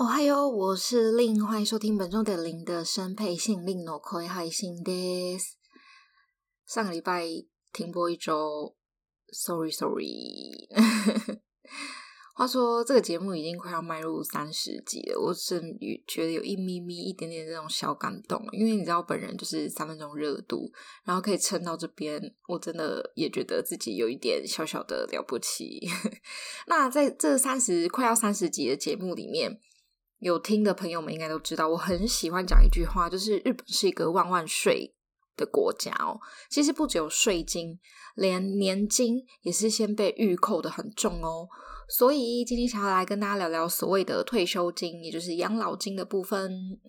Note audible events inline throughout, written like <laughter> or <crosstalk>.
哦嗨哟，我是令，欢迎收听本周的零的声配信，令の声配信です。上个礼拜停播一周，sorry sorry。<laughs> 话说这个节目已经快要迈入三十集了，我真觉得有一咪咪一点点这种小感动，因为你知道本人就是三分钟热度，然后可以撑到这边，我真的也觉得自己有一点小小的了不起。<laughs> 那在这三十快要三十集的节目里面。 有听的朋友们应该都知道，我很喜欢讲一句话，就是日本是一个万万税的国家哦。其实不只有税金，连年金也是先被预扣的很重哦。所以今天想要来跟大家聊聊所谓的退休金，也就是养老金的部分。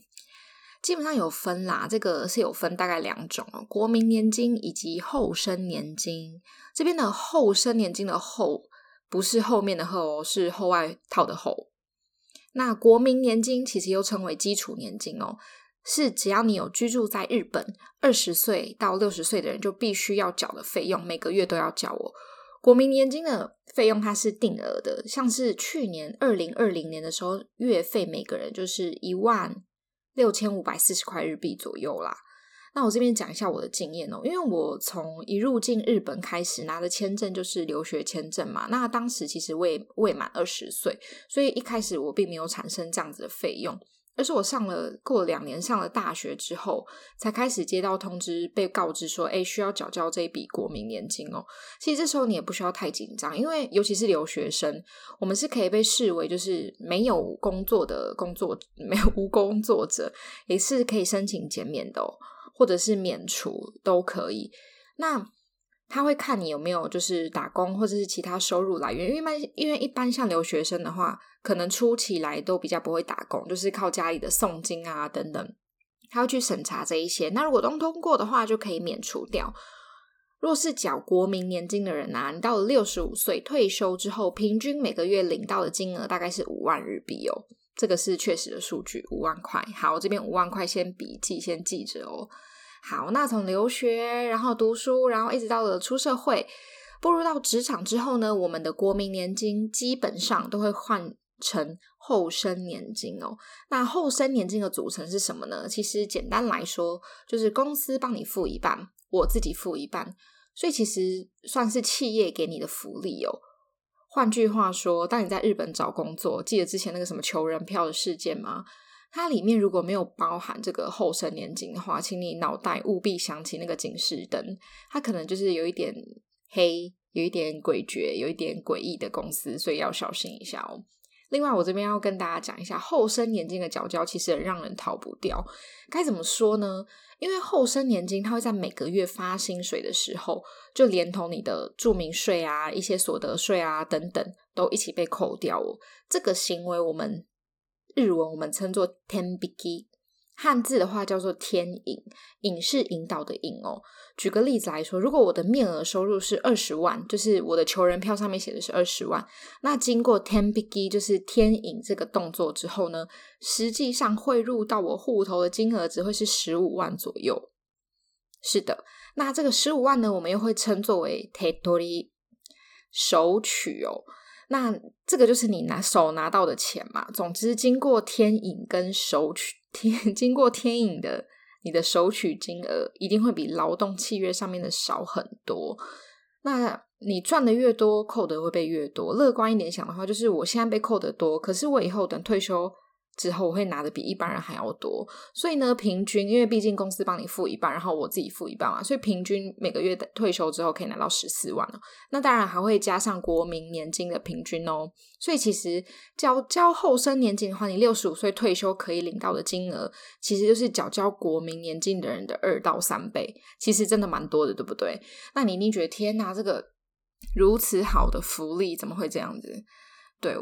基本上有分啦，这个是有分大概两种哦，国民年金以及后生年金。这边的后生年金的后不是后面的后哦，是后外套的后。那国民年金其实又称为基础年金哦，是只要你有居住在日本二十岁到六十岁的人就必须要缴的费用，每个月都要缴哦。国民年金的费用它是定额的，像是去年二零二零年的时候，月费每个人就是一万六千五百四十块日币左右啦。那我这边讲一下我的经验哦，因为我从一入境日本开始拿的签证就是留学签证嘛。那当时其实未未满二十岁，所以一开始我并没有产生这样子的费用，而是我上了过了两年上了大学之后，才开始接到通知，被告知说，哎，需要缴交这一笔国民年金哦。其实这时候你也不需要太紧张，因为尤其是留学生，我们是可以被视为就是没有工作的工作，没有无工作者，也是可以申请减免的哦。或者是免除都可以，那他会看你有没有就是打工或者是其他收入来源，因为一般因为一般像留学生的话，可能初期来都比较不会打工，就是靠家里的送金啊等等，他要去审查这一些。那如果都通过的话，就可以免除掉。若是缴国民年金的人啊，你到了六十五岁退休之后，平均每个月领到的金额大概是五万日币哦。这个是确实的数据，五万块。好，我这边五万块先笔记，先记着哦。好，那从留学，然后读书，然后一直到了出社会，步入到职场之后呢，我们的国民年金基本上都会换成后生年金哦。那后生年金的组成是什么呢？其实简单来说，就是公司帮你付一半，我自己付一半，所以其实算是企业给你的福利哦。换句话说，当你在日本找工作，记得之前那个什么求人票的事件吗？它里面如果没有包含这个后生年金的话，请你脑袋务必想起那个警示灯，它可能就是有一点黑，有一点诡谲，有一点诡异的公司，所以要小心一下哦。另外，我这边要跟大家讲一下后生年金的缴交，其实很让人逃不掉。该怎么说呢？因为后生年金，它会在每个月发薪水的时候，就连同你的住民税啊、一些所得税啊等等，都一起被扣掉哦。这个行为，我们日文我们称作天引き。汉字的话叫做天引，引是引导的引哦。举个例子来说，如果我的面额收入是二十万，就是我的求人票上面写的是二十万，那经过天引き，就是天引这个动作之后呢，实际上汇入到我户头的金额只会是十五万左右。是的，那这个十五万呢，我们又会称作为手取り，手取哦。那这个就是你拿手拿到的钱嘛。总之，经过天引跟手取。天 <laughs> 经过天影的，你的收取金额一定会比劳动契约上面的少很多。那你赚的越多，扣的会被越多。乐观一点想的话，就是我现在被扣的多，可是我以后等退休。之后我会拿的比一般人还要多，所以呢，平均因为毕竟公司帮你付一半，然后我自己付一半嘛，所以平均每个月退休之后可以拿到十四万了。那当然还会加上国民年金的平均哦。所以其实缴交后生年金的话，你六十五岁退休可以领到的金额，其实就是缴交国民年金的人的二到三倍。其实真的蛮多的，对不对？那你一定觉得天哪，这个如此好的福利怎么会这样子？对。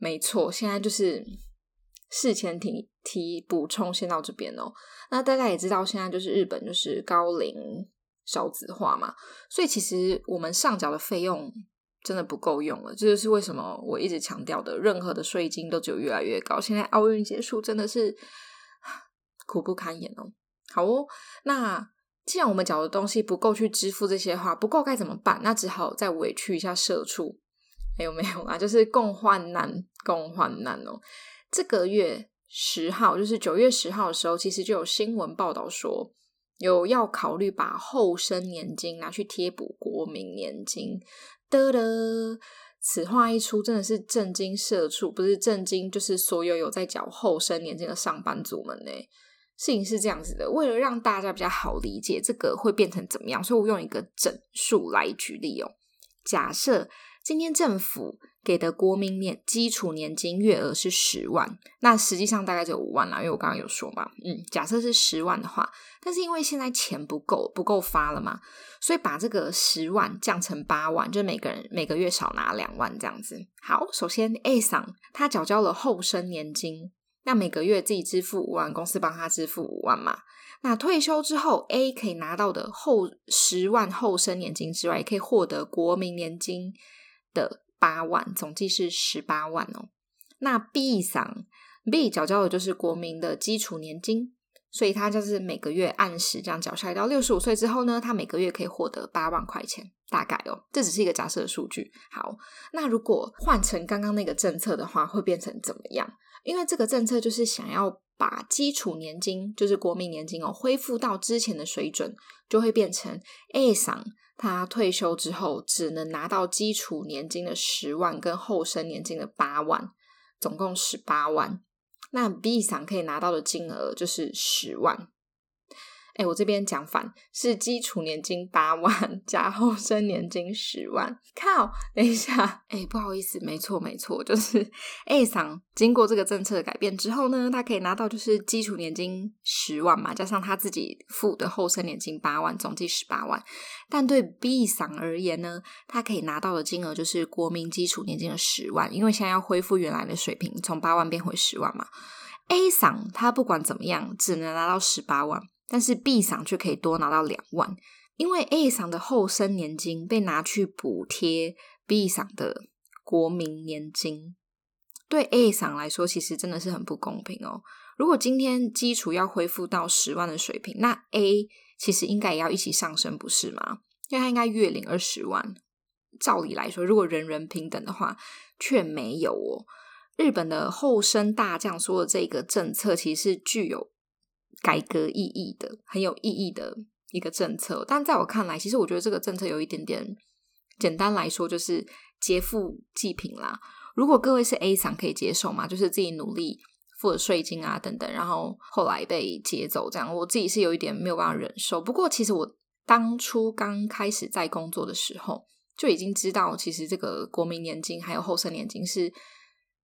没错，现在就是事前提提补充先到这边哦。那大家也知道，现在就是日本就是高龄少子化嘛，所以其实我们上缴的费用真的不够用了。这就是为什么我一直强调的，任何的税金都只有越来越高。现在奥运结束，真的是苦不堪言哦。好哦，那。既然我们缴的东西不够去支付这些话，不够该怎么办？那只好再委屈一下社畜，还有没有啊？就是共患难，共患难哦。这个月十号，就是九月十号的时候，其实就有新闻报道说，有要考虑把后生年金拿去贴补国民年金。得得，此话一出，真的是震惊社畜，不是震惊，就是所有有在缴后生年金的上班族们呢。事情是这样子的，为了让大家比较好理解这个会变成怎么样，所以我用一个整数来举例哦。假设今天政府给的国民年基础年金月额是十万，那实际上大概就有五万啦，因为我刚刚有说嘛，嗯，假设是十万的话，但是因为现在钱不够，不够发了嘛，所以把这个十万降成八万，就每个人每个月少拿两万这样子。好，首先 A 桑他缴交了后生年金。那每个月自己支付五万，公司帮他支付五万嘛。那退休之后，A 可以拿到的后十万后生年金之外，也可以获得国民年金的八万，总计是十八万哦。那 B 上 B 缴交的就是国民的基础年金，所以他就是每个月按时这样缴下来，到六十五岁之后呢，他每个月可以获得八万块钱，大概哦。这只是一个假设的数据。好，那如果换成刚刚那个政策的话，会变成怎么样？因为这个政策就是想要把基础年金，就是国民年金哦，恢复到之前的水准，就会变成 A 桑他退休之后只能拿到基础年金的十万跟后生年金的八万，总共十八万。那 B 想可以拿到的金额就是十万。哎，我这边讲反，是基础年金八万加后生年金十万。靠，等一下，哎，不好意思，没错没错，就是 A 桑经过这个政策的改变之后呢，他可以拿到就是基础年金十万嘛，加上他自己付的后生年金八万，总计十八万。但对 B 桑而言呢，他可以拿到的金额就是国民基础年金的十万，因为现在要恢复原来的水平，从八万变回十万嘛。A 桑他不管怎么样，只能拿到十八万。但是 B 赏却可以多拿到两万，因为 A 赏的后生年金被拿去补贴 B 赏的国民年金，对 A 赏来说其实真的是很不公平哦。如果今天基础要恢复到十万的水平，那 A 其实应该也要一起上升，不是吗？因为他应该月领二十万。照理来说，如果人人平等的话，却没有哦。日本的后生大将说的这个政策，其实具有。改革意义的，很有意义的一个政策，但在我看来，其实我觉得这个政策有一点点，简单来说就是劫富济贫啦。如果各位是 A 桑可以接受吗？就是自己努力付了税金啊等等，然后后来被劫走这样，我自己是有一点没有办法忍受。不过其实我当初刚开始在工作的时候，就已经知道，其实这个国民年金还有后生年金是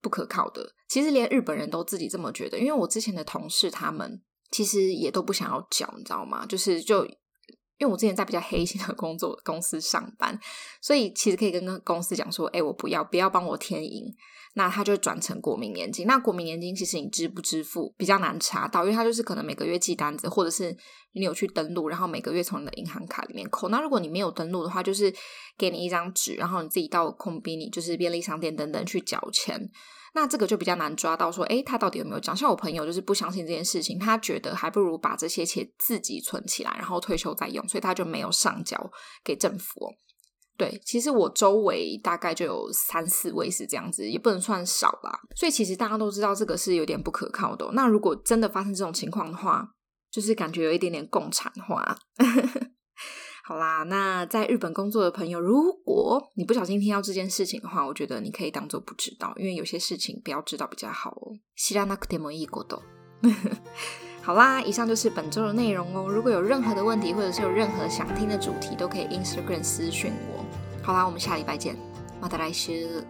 不可靠的。其实连日本人都自己这么觉得，因为我之前的同事他们。其实也都不想要缴，你知道吗？就是就因为我之前在比较黑心的工作公司上班，所以其实可以跟公司讲说：“哎，我不要，不要帮我填银。”那他就转成国民年金。那国民年金其实你支不支付比较难查到，因为他就是可能每个月寄单子，或者是你有去登录，然后每个月从你的银行卡里面扣。那如果你没有登录的话，就是给你一张纸，然后你自己到コンビニ，就是便利商店等等去缴钱。 那这个就比较难抓到，说，诶，他到底有没有讲？像我朋友就是不相信这件事情，他觉得还不如把这些钱自己存起来，然后退休再用，所以他就没有上缴给政府。对，其实我周围大概就有三四位是这样子，也不能算少吧。所以其实大家都知道这个是有点不可靠的。那如果真的发生这种情况的话，就是感觉有一点点共产化。好啦，那在日本工作的朋友，如果你不小心听到这件事情的话，我觉得你可以当做不知道，因为有些事情不要知道比较好哦。知らなくてもいいこと。<laughs> 好啦，以上就是本周的内容哦。如果有任何的问题，或者是有任何想听的主题，都可以 Instagram 私讯我。好啦，我们下礼拜见，また来周。